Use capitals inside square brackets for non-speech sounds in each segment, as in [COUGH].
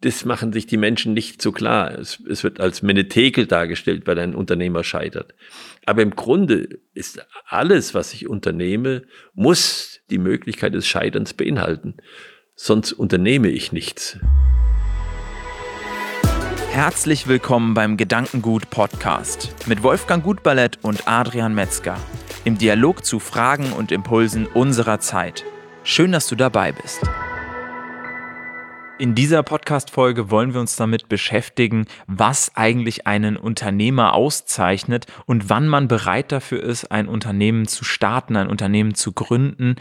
das machen sich die Menschen nicht so klar. Es, es wird als Menetekel dargestellt, weil ein Unternehmer scheitert. Aber im Grunde ist alles, was ich unternehme, muss die Möglichkeit des Scheiterns beinhalten. Sonst unternehme ich nichts. Herzlich willkommen beim Gedankengut Podcast mit Wolfgang Gutballett und Adrian Metzger im Dialog zu Fragen und Impulsen unserer Zeit. Schön, dass du dabei bist. In dieser Podcast-Folge wollen wir uns damit beschäftigen, was eigentlich einen Unternehmer auszeichnet und wann man bereit dafür ist, ein Unternehmen zu starten, ein Unternehmen zu gründen.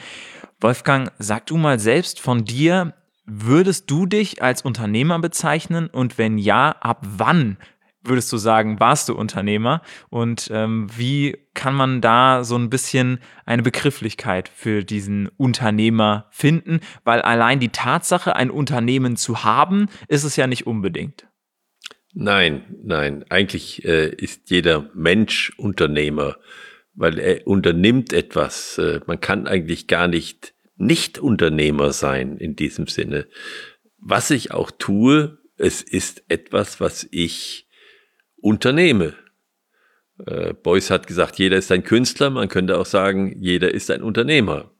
Wolfgang, sag du mal selbst von dir, würdest du dich als Unternehmer bezeichnen und wenn ja, ab wann würdest du sagen, warst du Unternehmer? Und ähm, wie kann man da so ein bisschen eine Begrifflichkeit für diesen Unternehmer finden? Weil allein die Tatsache, ein Unternehmen zu haben, ist es ja nicht unbedingt. Nein, nein. Eigentlich äh, ist jeder Mensch Unternehmer, weil er unternimmt etwas. Äh, man kann eigentlich gar nicht nicht Unternehmer sein in diesem Sinne. Was ich auch tue, es ist etwas, was ich unternehme. Äh, Beuys hat gesagt, jeder ist ein Künstler, man könnte auch sagen, jeder ist ein Unternehmer.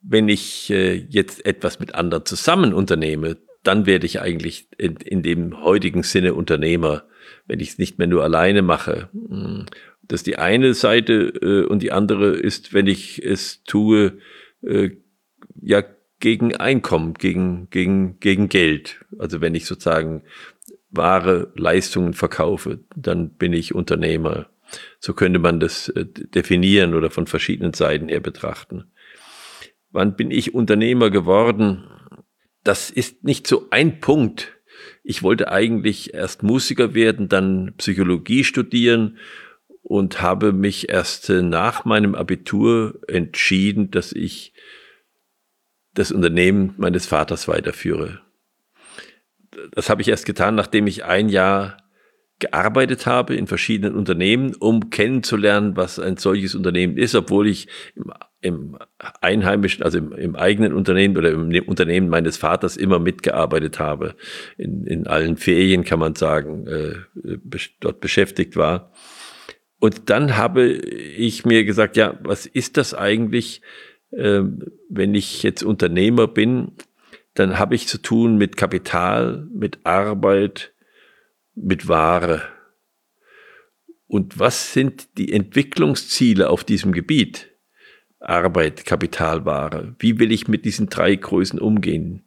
Wenn ich äh, jetzt etwas mit anderen zusammen unternehme, dann werde ich eigentlich in, in dem heutigen Sinne Unternehmer, wenn ich es nicht mehr nur alleine mache. Hm, das ist die eine Seite äh, und die andere ist, wenn ich es tue, äh, ja, gegen Einkommen, gegen, gegen, gegen Geld. Also wenn ich sozusagen Ware, Leistungen verkaufe, dann bin ich Unternehmer. So könnte man das äh, definieren oder von verschiedenen Seiten her betrachten. Wann bin ich Unternehmer geworden? Das ist nicht so ein Punkt. Ich wollte eigentlich erst Musiker werden, dann Psychologie studieren und habe mich erst äh, nach meinem Abitur entschieden, dass ich das Unternehmen meines Vaters weiterführe das habe ich erst getan, nachdem ich ein Jahr gearbeitet habe in verschiedenen Unternehmen, um kennenzulernen, was ein solches Unternehmen ist, obwohl ich im, im einheimischen, also im, im, eigenen Unternehmen oder im Unternehmen meines Vaters immer mitgearbeitet habe. In, in allen Ferien kann man sagen, äh, dort beschäftigt war. Und dann habe ich mir gesagt, ja, was ist das eigentlich, äh, wenn ich jetzt Unternehmer bin dann habe ich zu tun mit Kapital, mit Arbeit, mit Ware. Und was sind die Entwicklungsziele auf diesem Gebiet? Arbeit, Kapital, Ware. Wie will ich mit diesen drei Größen umgehen?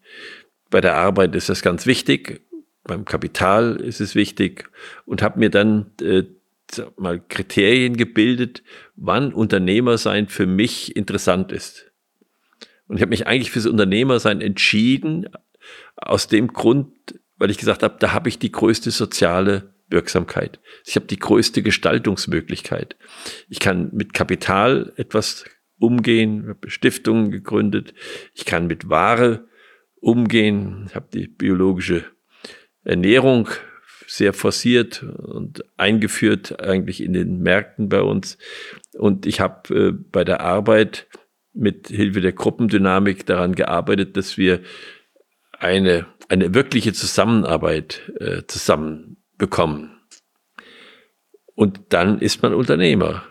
Bei der Arbeit ist das ganz wichtig, beim Kapital ist es wichtig und habe mir dann äh, mal Kriterien gebildet, wann Unternehmersein für mich interessant ist. Und ich habe mich eigentlich fürs Unternehmersein entschieden, aus dem Grund, weil ich gesagt habe, da habe ich die größte soziale Wirksamkeit. Ich habe die größte Gestaltungsmöglichkeit. Ich kann mit Kapital etwas umgehen, habe Stiftungen gegründet, ich kann mit Ware umgehen, ich habe die biologische Ernährung sehr forciert und eingeführt eigentlich in den Märkten bei uns. Und ich habe äh, bei der Arbeit mit Hilfe der Gruppendynamik daran gearbeitet, dass wir eine, eine wirkliche Zusammenarbeit äh, zusammenbekommen. Und dann ist man Unternehmer.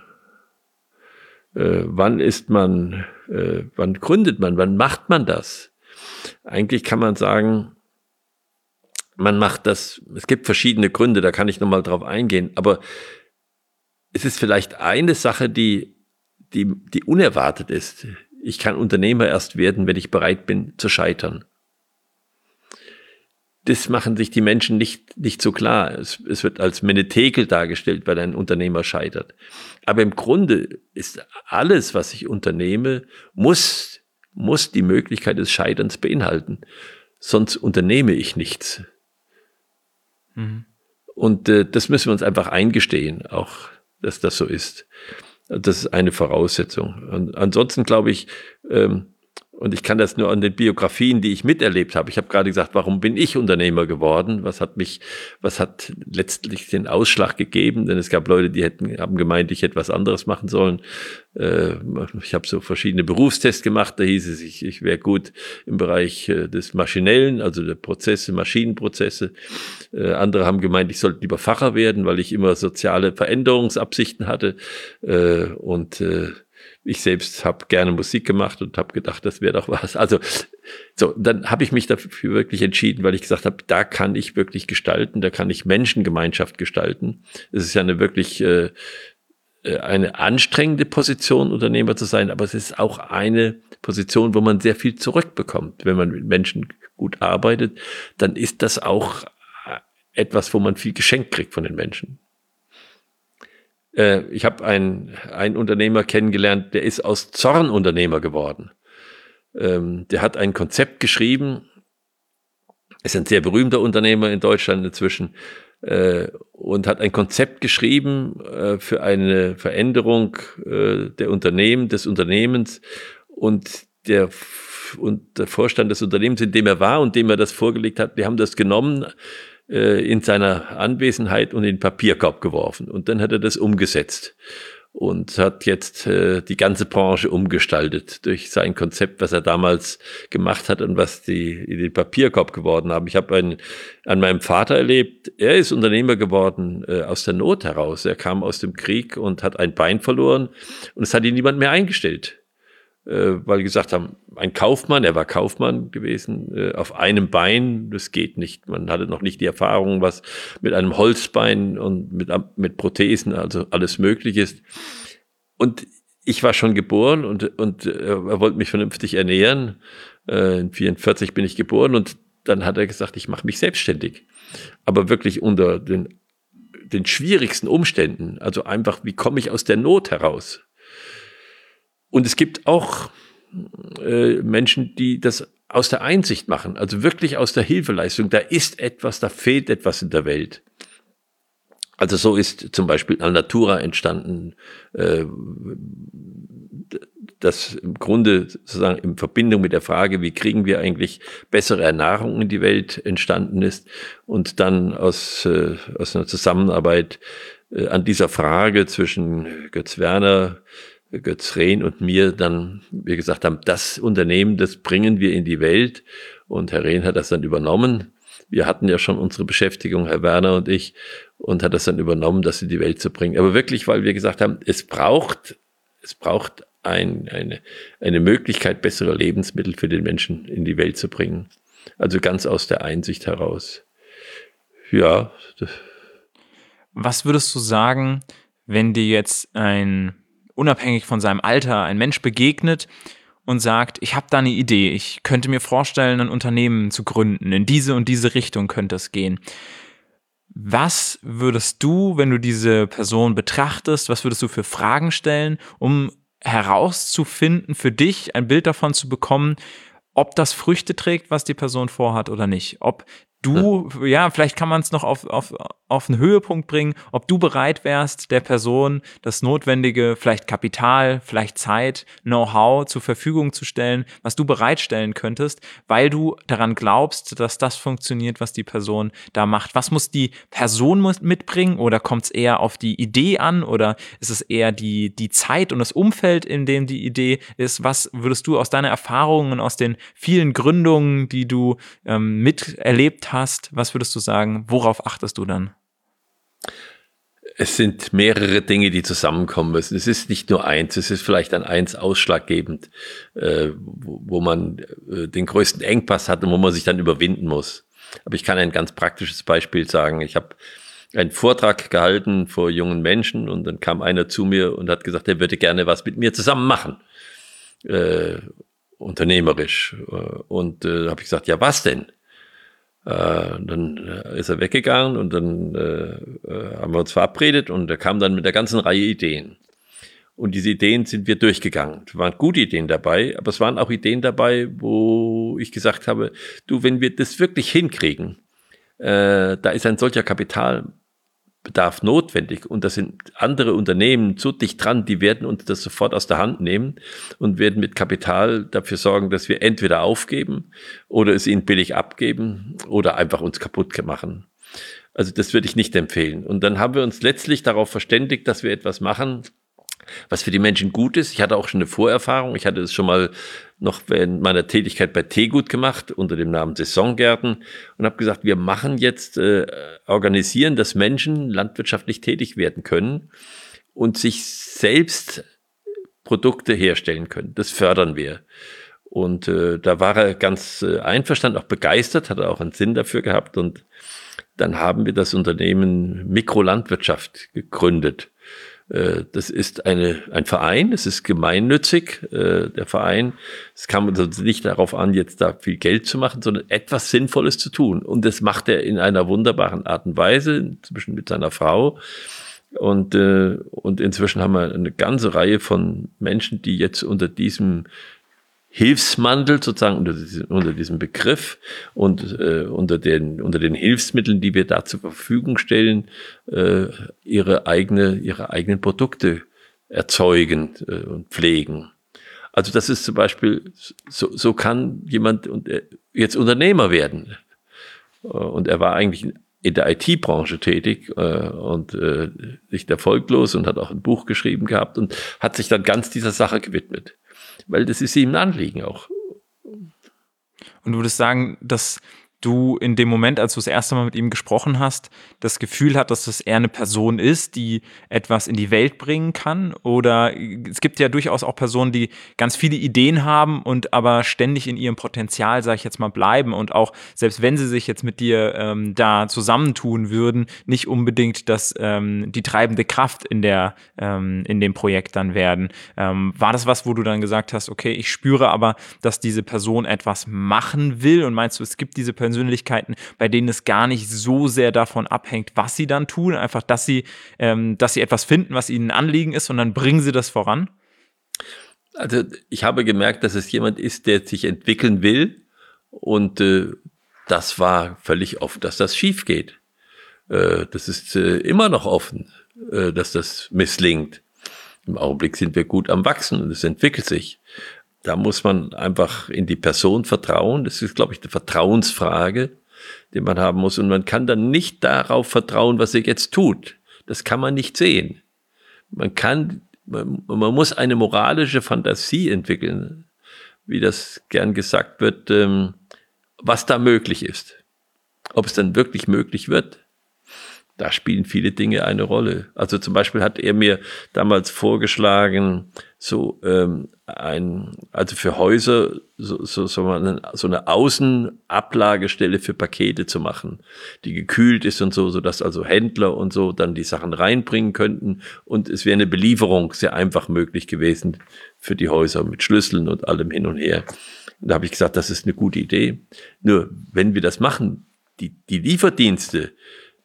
Äh, wann ist man, äh, wann gründet man, wann macht man das? Eigentlich kann man sagen, man macht das, es gibt verschiedene Gründe, da kann ich nochmal drauf eingehen, aber es ist vielleicht eine Sache, die die, die unerwartet ist. Ich kann Unternehmer erst werden, wenn ich bereit bin zu scheitern. Das machen sich die Menschen nicht, nicht so klar. Es, es wird als Menetekel dargestellt, weil ein Unternehmer scheitert. Aber im Grunde ist alles, was ich unternehme, muss, muss die Möglichkeit des Scheiterns beinhalten. Sonst unternehme ich nichts. Mhm. Und äh, das müssen wir uns einfach eingestehen, auch, dass das so ist. Das ist eine Voraussetzung. Und ansonsten glaube ich, ähm, Und ich kann das nur an den Biografien, die ich miterlebt habe. Ich habe gerade gesagt, warum bin ich Unternehmer geworden? Was hat mich, was hat letztlich den Ausschlag gegeben? Denn es gab Leute, die hätten, haben gemeint, ich hätte was anderes machen sollen. Äh, ich habe so verschiedene Berufstests gemacht. Da hieß es, ich, ich wäre gut im Bereich äh, des Maschinellen, also der Prozesse, Maschinenprozesse. Äh, andere haben gemeint, ich sollte lieber Pfarrer werden, weil ich immer soziale Veränderungsabsichten hatte. Und ich selbst habe gerne Musik gemacht und habe gedacht, das wäre doch was. Also so, dann habe ich mich dafür wirklich entschieden, weil ich gesagt habe, da kann ich wirklich gestalten, da kann ich Menschengemeinschaft gestalten. Es ist ja eine wirklich äh, äh, eine anstrengende Position, Unternehmer zu sein, aber es ist auch eine Position, wo man sehr viel zurückbekommt. Wenn man mit Menschen gut arbeitet, dann ist das auch etwas, wo man viel geschenkt kriegt von den Menschen. Äh, ich habe einen, einen Unternehmer kennengelernt, der ist aus Zorn Unternehmer geworden. Ähm, der hat ein Konzept geschrieben, ist ein sehr berühmter Unternehmer in Deutschland inzwischen äh, und hat ein Konzept geschrieben äh, für eine Veränderung äh, der Unternehmen, des Unternehmens und der und der Vorstand des Unternehmens, in dem er war und dem er das vorgelegt hat, die haben das genommen, äh, in seiner Anwesenheit und in den Papierkorb geworfen. Und dann hat er das umgesetzt und hat jetzt äh, die ganze Branche umgestaltet durch sein Konzept, was er damals gemacht hat und was die in den Papierkorb geworden haben. Ich habe einen an meinem Vater erlebt. Er ist Unternehmer geworden äh, aus der Not heraus. Er kam aus dem Krieg und hat ein Bein verloren und es hat ihn niemand mehr eingestellt. Äh, weil gesagt haben, ein Kaufmann, er war Kaufmann gewesen, äh, auf einem Bein, das geht nicht. Man hatte noch nicht die Erfahrung, was mit einem Holzbein und mit, mit Prothesen, also alles möglich ist. Und ich war schon geboren und, und äh, er wollte mich vernünftig ernähren. In 44 bin ich geboren und dann hat er gesagt, ich mache mich selbstständig. Aber wirklich unter den, den schwierigsten Umständen. Also einfach, wie komme ich aus der Not heraus? Und es gibt auch äh, Menschen, die das aus der Einsicht machen, also wirklich aus der Hilfeleistung. Da ist etwas, da fehlt etwas in der Welt. Also so ist zum Beispiel Alnatura entstanden, äh, das im Grunde sozusagen in Verbindung mit der Frage, wie kriegen wir eigentlich bessere Ernährung in die Welt entstanden ist und dann aus, äh, aus einer Zusammenarbeit äh, an dieser Frage zwischen Götz Werner, Götz Rehn und mir dann, wir gesagt haben, das Unternehmen, das bringen wir in die Welt. Und Herr Rehn hat das dann übernommen. Wir hatten ja schon unsere Beschäftigung, Herr Werner und ich, und hat das dann übernommen, das in die Welt zu bringen. Aber wirklich, weil wir gesagt haben, es braucht, es braucht ein, eine, eine Möglichkeit, bessere Lebensmittel für den Menschen in die Welt zu bringen. Also ganz aus der Einsicht heraus. Ja. Was würdest du sagen, wenn dir jetzt ein unabhängig von seinem Alter ein Mensch begegnet und sagt, ich habe da eine Idee, ich könnte mir vorstellen, ein Unternehmen zu gründen, in diese und diese Richtung könnte es gehen. Was würdest du, wenn du diese Person betrachtest, was würdest du für Fragen stellen, um herauszufinden, für dich ein Bild davon zu bekommen, ob das Früchte trägt, was die Person vorhat oder nicht. Ob du, ja, vielleicht kann man es noch auf, auf, auf einen Höhepunkt bringen, ob du bereit wärst, der Person das notwendige, vielleicht Kapital, vielleicht Zeit, Know-how zur Verfügung zu stellen, was du bereitstellen könntest, weil du daran glaubst, dass das funktioniert, was die Person da macht. Was muss die Person mitbringen oder kommt es eher auf die Idee an oder ist es eher die, die Zeit und das Umfeld, in dem die Idee ist? Was würdest du aus deiner Erfahrung und aus den vielen Gründungen, die du ähm, miterlebt hast, was würdest du sagen, worauf achtest du dann? Es sind mehrere Dinge, die zusammenkommen müssen. Es ist nicht nur eins, es ist vielleicht an eins ausschlaggebend, äh, wo, wo, man äh, den größten Engpass hat und wo man sich dann überwinden muss. Aber ich kann ein ganz praktisches Beispiel sagen. Ich habe einen Vortrag gehalten vor jungen Menschen und dann kam einer zu mir und hat gesagt, er würde gerne was mit mir zusammen machen, äh, unternehmerisch. Äh, und äh, habe ich gesagt, ja, was denn? Äh, dann äh, ist er weggegangen und dann äh, haben wir uns verabredet und er kam dann mit der ganzen Reihe Ideen. Und diese Ideen sind wir durchgegangen. Es waren gute Ideen dabei, aber es waren auch Ideen dabei, wo ich gesagt habe, du, wenn wir das wirklich hinkriegen, äh, da ist ein solcher Kapitalbedarf Bedarf notwendig und da sind andere Unternehmen so dicht dran, die werden uns das sofort aus der Hand nehmen und werden mit Kapital dafür sorgen, dass wir entweder aufgeben oder es ihnen billig abgeben oder einfach uns kaputt machen. Also das würde ich nicht empfehlen. Und dann haben wir uns letztlich darauf verständigt, dass wir etwas machen, was für die Menschen gut ist. Ich hatte auch schon eine Vorerfahrung. Ich hatte es schon mal noch während meiner Tätigkeit bei Teegut gemacht unter dem Namen Saisongärten und habe gesagt, wir machen jetzt, äh, organisieren, dass Menschen landwirtschaftlich tätig werden können und sich selbst Produkte herstellen können. Das fördern wir. Und äh, da war er ganz äh, einverstanden, auch begeistert, hat er auch einen Sinn dafür gehabt. Und dann haben wir das Unternehmen Mikrolandwirtschaft gegründet. Äh, das ist eine, ein Verein, es ist gemeinnützig, äh, der Verein. Es kam uns nicht darauf an, jetzt da viel Geld zu machen, sondern etwas Sinnvolles zu tun. Und das macht er in einer wunderbaren Art und Weise, inzwischen mit seiner Frau. Und, äh, und inzwischen haben wir eine ganze Reihe von Menschen, die jetzt unter diesem Hilfsmantel sozusagen unter, diesem, unter diesem Begriff und äh, unter, den, unter den Hilfsmitteln, die wir da zur Verfügung stellen, äh, ihre, eigene, ihre eigenen Produkte erzeugen äh, und pflegen. Also das ist zum Beispiel, so, so kann jemand äh, jetzt Unternehmer werden. Äh, und er war eigentlich in der IT-Branche tätig äh, und äh, nicht erfolglos und hat auch ein Buch geschrieben gehabt und hat sich dann ganz dieser Sache gewidmet weil das ist ihm ein Anliegen auch. Und du würdest sagen, dass du in dem Moment, als du das erste Mal mit ihm gesprochen hast, das Gefühl hat, dass das eher eine Person ist, die etwas in die Welt bringen kann? Oder es gibt ja durchaus auch Personen, die ganz viele Ideen haben und aber ständig in ihrem Potenzial, sage ich jetzt mal, bleiben und auch, selbst wenn sie sich jetzt mit dir ähm, da zusammentun würden, nicht unbedingt das, ähm, die treibende Kraft in, der, ähm, in dem Projekt dann werden. Ähm, war das was, wo du dann gesagt hast, okay, ich spüre aber, dass diese Person etwas machen will und meinst du, es gibt diese Person, Persönlichkeiten, bei denen es gar nicht so sehr davon abhängt, was sie dann tun, einfach, dass sie, ähm, dass sie etwas finden, was ihnen ein Anliegen ist, und dann bringen sie das voran? Also ich habe gemerkt, dass es jemand ist, der sich entwickeln will und äh, das war völlig offen, dass das schief geht. Äh, das ist äh, immer noch offen, äh, dass das misslingt. Im Augenblick sind wir gut am Wachsen und es entwickelt sich. Da muss man einfach in die Person vertrauen. Das ist, glaube ich, eine Vertrauensfrage, die man haben muss. Und man kann dann nicht darauf vertrauen, was er jetzt tut. Das kann man nicht sehen. Man kann, man, man muss eine moralische Fantasie entwickeln, wie das gern gesagt wird, ähm, was da möglich ist. Ob es dann wirklich möglich wird, da spielen viele Dinge eine Rolle. Also zum Beispiel hat er mir damals vorgeschlagen, so ähm, ein, also für Häuser so, so, so, eine, so eine Außenablagestelle für Pakete zu machen, die gekühlt ist und so, so dass also Händler und so dann die Sachen reinbringen könnten und es wäre eine Belieferung sehr einfach möglich gewesen für die Häuser mit Schlüsseln und allem hin und her. Und da habe ich gesagt, das ist eine gute Idee. Nur wenn wir das machen, die, die Lieferdienste,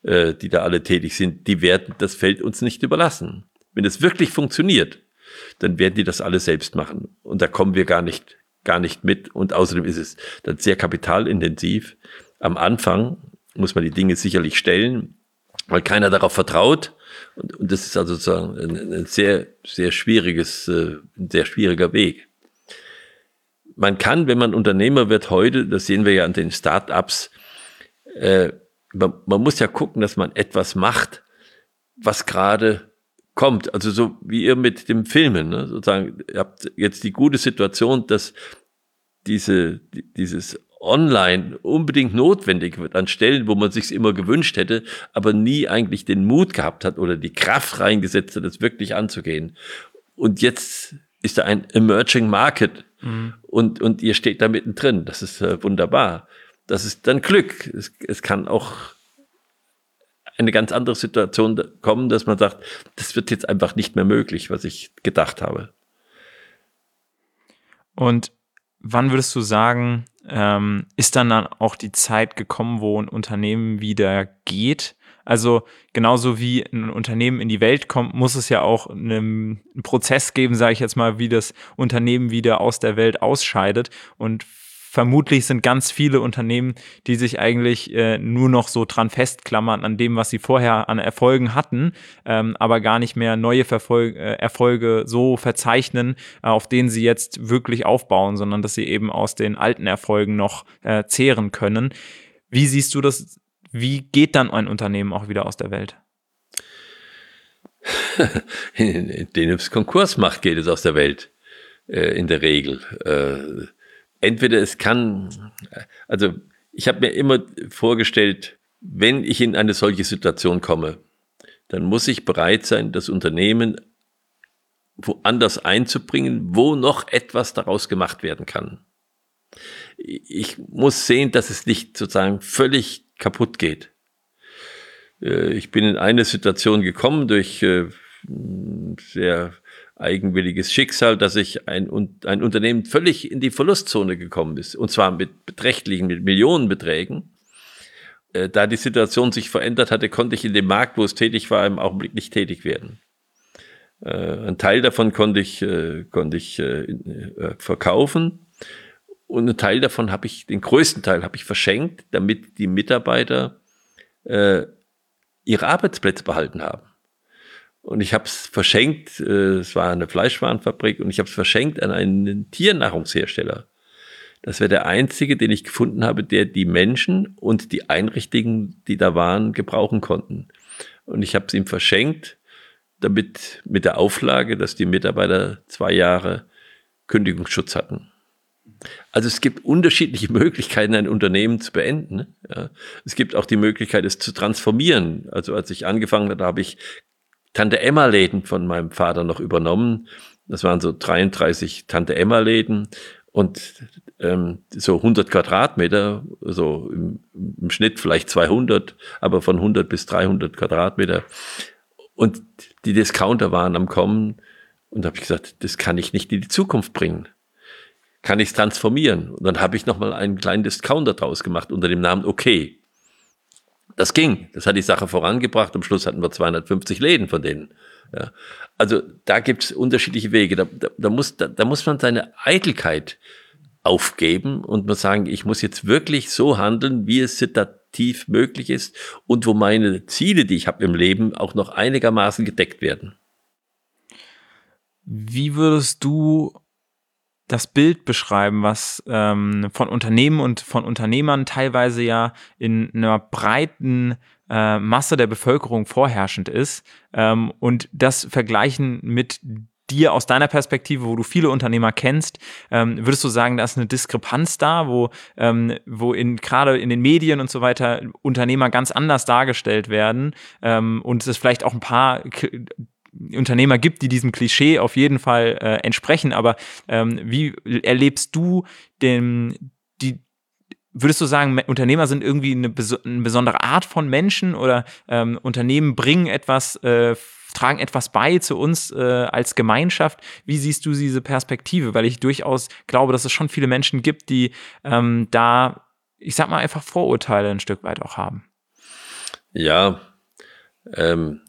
äh, die da alle tätig sind, die werden das Feld uns nicht überlassen. Wenn es wirklich funktioniert, dann werden die das alle selbst machen. Und da kommen wir gar nicht, gar nicht mit. Und außerdem ist es dann sehr kapitalintensiv. Am Anfang muss man die Dinge sicherlich stellen, weil keiner darauf vertraut. Und, und das ist also sozusagen ein, ein sehr, sehr schwieriges, äh, ein sehr schwieriger Weg. Man kann, wenn man Unternehmer wird heute, das sehen wir ja an den Start-ups, äh, man, man muss ja gucken, dass man etwas macht, was gerade kommt. Also so wie ihr mit dem Filmen, ne? sozusagen, ihr habt jetzt die gute Situation, dass diese, dieses Online unbedingt notwendig wird an Stellen, wo man sich immer gewünscht hätte, aber nie eigentlich den Mut gehabt hat oder die Kraft reingesetzt hat, das wirklich anzugehen. Und jetzt ist da ein Emerging Market mhm. und, und ihr steht da mittendrin. Das ist äh, wunderbar das ist dann Glück. Es, es kann auch eine ganz andere Situation kommen, dass man sagt, das wird jetzt einfach nicht mehr möglich, was ich gedacht habe. Und wann würdest du sagen, ähm, ist dann, dann auch die Zeit gekommen, wo ein Unternehmen wieder geht? Also genauso wie ein Unternehmen in die Welt kommt, muss es ja auch einen, Prozess geben, sage ich jetzt mal, wie das Unternehmen wieder aus der Welt ausscheidet. Und vermutlich sind ganz viele Unternehmen, die sich eigentlich äh, nur noch so dran festklammern an dem, was sie vorher an Erfolgen hatten, ähm, aber gar nicht mehr neue Verfol äh, Erfolge so verzeichnen, äh, auf denen sie jetzt wirklich aufbauen, sondern dass sie eben aus den alten Erfolgen noch äh, zehren können. Wie siehst du das? Wie geht dann ein Unternehmen auch wieder aus der Welt? [LAUGHS] Den es Konkurs macht, geht es aus der Welt äh, in der Regel. Entweder es kann, also ich habe mir immer vorgestellt, wenn ich in eine solche Situation komme, dann muss ich bereit sein, das Unternehmen woanders einzubringen, wo noch etwas daraus gemacht werden kann. Ich muss sehen, dass es nicht sozusagen völlig kaputt geht. Äh, ich bin in eine Situation gekommen durch äh, sehr eigenwilliges Schicksal, dass ich ein, ein Unternehmen völlig in die Verlustzone gekommen ist. Und zwar mit beträchtlichen, mit Millionenbeträgen. Äh, da die Situation sich verändert hatte, konnte ich in dem Markt, wo es tätig war, im Augenblick nicht tätig werden. Äh, ein Teil davon konnte ich, äh, konnte ich verkaufen. Und einen Teil davon habe ich, den größten Teil habe ich verschenkt, damit die Mitarbeiter ihre Arbeitsplätze behalten haben. Und ich habe es verschenkt, äh, es war eine Fleischwarenfabrik und ich habe es verschenkt an einen Tiernahrungshersteller. Das wäre der einzige, den ich gefunden habe, der die Menschen und die Einrichtungen, die da waren, gebrauchen konnten. Und ich habe es ihm verschenkt, damit mit der Auflage, dass die Mitarbeiter zwei Jahre Kündigungsschutz hatten. Also es gibt unterschiedliche [LAUGHS] Möglichkeiten, ein Unternehmen zu beenden. Ja. Es gibt auch die Möglichkeit, es zu transformieren. Also als ich angefangen habe, habe ich Tante Emma Läden von meinem Vater noch übernommen. Das waren so 33 Tante Emma Läden und ähm, so 100 Quadratmeter, so im, im, Schnitt vielleicht 200, aber von 100 bis 300 Quadratmeter. Und die Discounter waren am Kommen und habe ich gesagt, das kann ich nicht in die Zukunft bringen. Kann ich es transformieren? Und dann habe ich nochmal einen kleinen Discounter draus gemacht unter dem Namen Okay. Das ging. Das hat die Sache vorangebracht. Am Schluss hatten wir 250 Läden von denen. Ja. Also da gibt es unterschiedliche Wege. Da, da, da, muss, da, da muss man seine Eitelkeit aufgeben und man sagen, ich muss jetzt wirklich so handeln, wie es situativ möglich ist und wo meine Ziele, die ich habe im Leben, auch noch einigermaßen gedeckt werden. Wie würdest du das Bild beschreiben, was ähm, von Unternehmen und von Unternehmern teilweise ja in einer breiten äh, Masse der Bevölkerung vorherrschend ist ähm, und das vergleichen mit dir aus deiner Perspektive, wo du viele Unternehmer kennst, ähm, würdest du sagen, da ist eine Diskrepanz da, wo, ähm, wo in, gerade in den Medien und so weiter Unternehmer ganz anders dargestellt werden ähm, und es vielleicht auch ein paar Unternehmer gibt, die diesem Klischee auf jeden Fall äh, entsprechen. Aber ähm, wie erlebst du den, die, würdest du sagen, Unternehmer sind irgendwie eine, eine besondere Art von Menschen oder ähm, Unternehmen bringen etwas, äh, tragen etwas bei zu uns äh, als Gemeinschaft? Wie siehst du diese Perspektive? Weil ich durchaus glaube, dass es schon viele Menschen gibt, die ähm, da, ich sag mal, einfach Vorurteile ein Stück weit auch haben. Ja, ähm,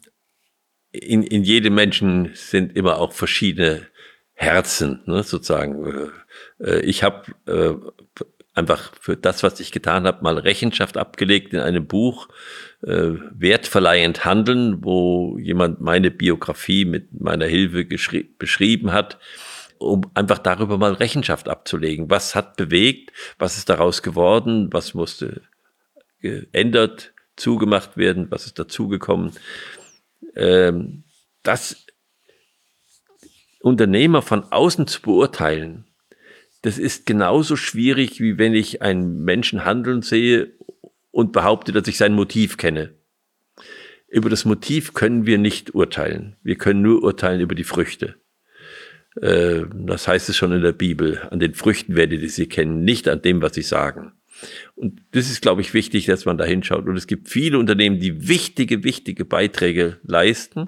in, in jedem Menschen sind immer auch verschiedene Herzen, ne, sozusagen. Äh, ich habe äh, einfach für das, was ich getan habe, mal Rechenschaft abgelegt in einem Buch, äh, wertverleihend handeln, wo jemand meine Biografie mit meiner Hilfe beschrieben hat, um einfach darüber mal Rechenschaft abzulegen. Was hat bewegt? Was ist daraus geworden? Was musste geändert, zugemacht werden? Was ist dazugekommen? Ähm, das Unternehmer von außen zu beurteilen, das ist genauso schwierig, wie wenn ich einen Menschen handeln sehe und behaupte, dass ich sein Motiv kenne. Über das Motiv können wir nicht urteilen. Wir können nur urteilen über die Früchte. Äh, das heißt es schon in der Bibel. An den Früchten werdet ihr sie kennen, nicht an dem, was sie sagen. Und das ist, glaube ich, wichtig, dass man da hinschaut. Und es gibt viele Unternehmen, die wichtige, wichtige Beiträge leisten.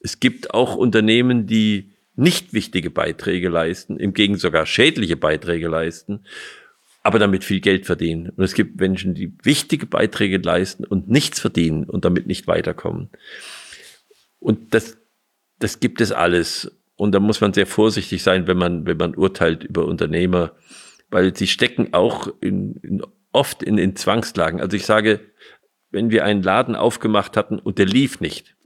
Es gibt auch Unternehmen, die nicht wichtige Beiträge leisten, im Gegenteil sogar schädliche Beiträge leisten, aber damit viel Geld verdienen. Und es gibt Menschen, die wichtige Beiträge leisten und nichts verdienen und damit nicht weiterkommen. Und das, das gibt es alles. Und da muss man sehr vorsichtig sein, wenn man, wenn man urteilt über Unternehmer, weil sie stecken auch in, in, oft in, in Zwangslagen. Also ich sage, wenn wir einen Laden aufgemacht hatten und der lief nicht,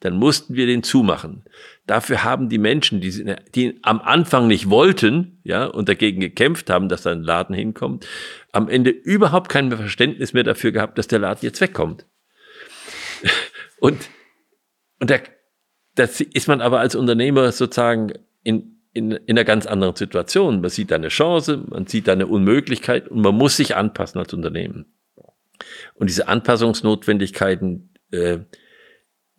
dann mussten wir den zumachen. Dafür haben die Menschen, die, die am Anfang nicht wollten, ja, und dagegen gekämpft haben, dass da ein Laden hinkommt, am Ende überhaupt kein Verständnis mehr dafür gehabt, dass der Laden jetzt wegkommt. [LAUGHS] Und, und da, das ist man aber als Unternehmer sozusagen in, in, in einer ganz anderen Situation. Man sieht eine Chance, man sieht eine Unmöglichkeit und man muss sich anpassen als Unternehmen. Und diese Anpassungsnotwendigkeiten, äh,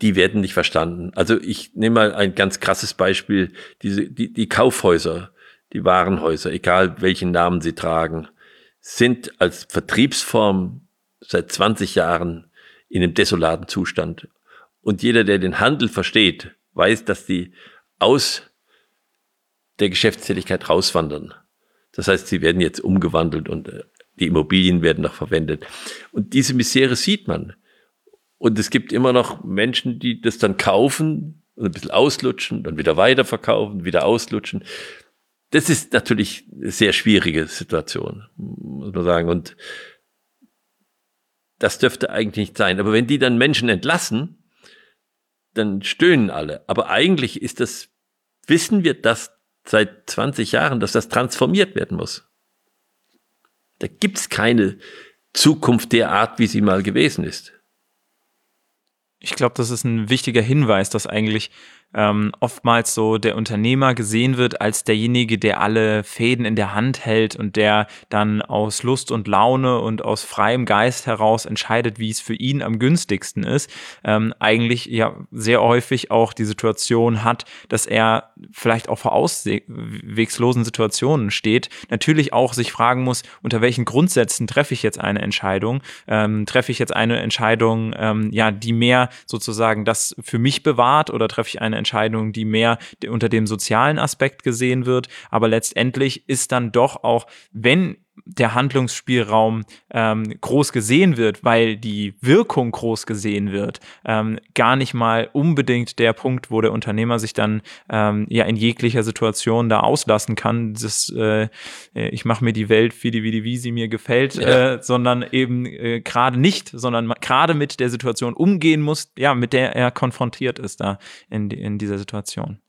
die werden nicht verstanden. Also ich nehme mal ein ganz krasses Beispiel, diese, die, die Kaufhäuser, die Warenhäuser, egal welchen Namen sie tragen, sind als Vertriebsform seit 20 Jahren in einem desolaten Zustand. Und jeder, der den Handel versteht, weiß, dass die aus der Geschäftstätigkeit rauswandern. Das heißt, sie werden jetzt umgewandelt und äh, die Immobilien werden noch verwendet. Und diese Misere sieht man. Und es gibt immer noch Menschen, die das dann kaufen und ein bisschen auslutschen, dann wieder weiterverkaufen, wieder auslutschen. Das ist natürlich eine sehr schwierige Situation, muss man sagen. Und das dürfte eigentlich nicht sein. Aber wenn die dann Menschen entlassen, dann stöhnen alle. Aber eigentlich ist das, wissen wir das seit 20 Jahren, dass das transformiert werden muss. Da gibt's keine Zukunft der Art, wie sie mal gewesen ist. Ich glaube, das ist ein wichtiger Hinweis, dass eigentlich ähm, oftmals so der Unternehmer gesehen wird als derjenige, der alle Fäden in der Hand hält und der dann aus Lust und Laune und aus freiem Geist heraus entscheidet, wie es für ihn am günstigsten ist, ähm, eigentlich ja sehr häufig auch die Situation hat, dass er vielleicht auch vor auswegslosen Situationen steht, natürlich auch sich fragen muss, unter welchen Grundsätzen treffe ich jetzt eine Entscheidung, ähm, treffe ich jetzt eine Entscheidung, ähm, ja, die mehr sozusagen das für mich bewahrt oder treffe ich eine Entscheidung, die mehr unter dem sozialen Aspekt gesehen wird. Aber letztendlich ist dann doch auch, wenn der Handlungsspielraum ähm, groß gesehen wird, weil die Wirkung groß gesehen wird, ähm, gar nicht mal unbedingt der Punkt, wo der Unternehmer sich dann ähm, ja in jeglicher Situation da auslassen kann. Das, äh, ich mache mir die Welt, wie die, wie die, wie sie mir gefällt, ja. äh, sondern eben äh, gerade nicht, sondern gerade mit der Situation umgehen muss, ja, mit der er konfrontiert ist da in, in dieser Situation.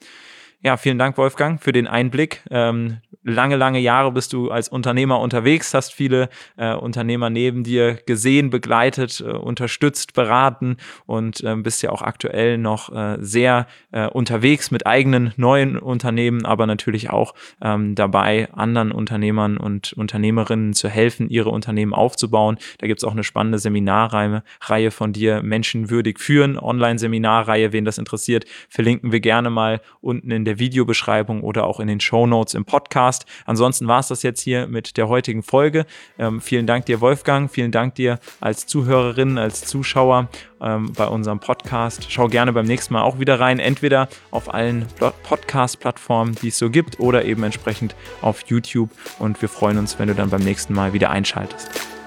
Ja, vielen Dank, Wolfgang, für den Einblick. Ähm, lange, lange Jahre bist du als Unternehmer unterwegs, hast viele äh, Unternehmer neben dir gesehen, begleitet, äh, unterstützt, beraten und äh, bist ja auch aktuell noch äh, sehr äh, unterwegs mit eigenen neuen Unternehmen, aber natürlich auch ähm, dabei, anderen Unternehmern und Unternehmerinnen zu helfen, ihre Unternehmen aufzubauen. Da gibt's auch eine spannende Seminarreihe Reihe von dir, Menschenwürdig führen, Online-Seminarreihe. Wen das interessiert, verlinken wir gerne mal unten in der der Videobeschreibung oder auch in den Show Notes im Podcast. Ansonsten war es das jetzt hier mit der heutigen Folge. Ähm, vielen Dank dir, Wolfgang. Vielen Dank dir als Zuhörerin, als Zuschauer ähm, bei unserem Podcast. Schau gerne beim nächsten Mal auch wieder rein, entweder auf allen Podcast-Plattformen, die es so gibt, oder eben entsprechend auf YouTube. Und wir freuen uns, wenn du dann beim nächsten Mal wieder einschaltest.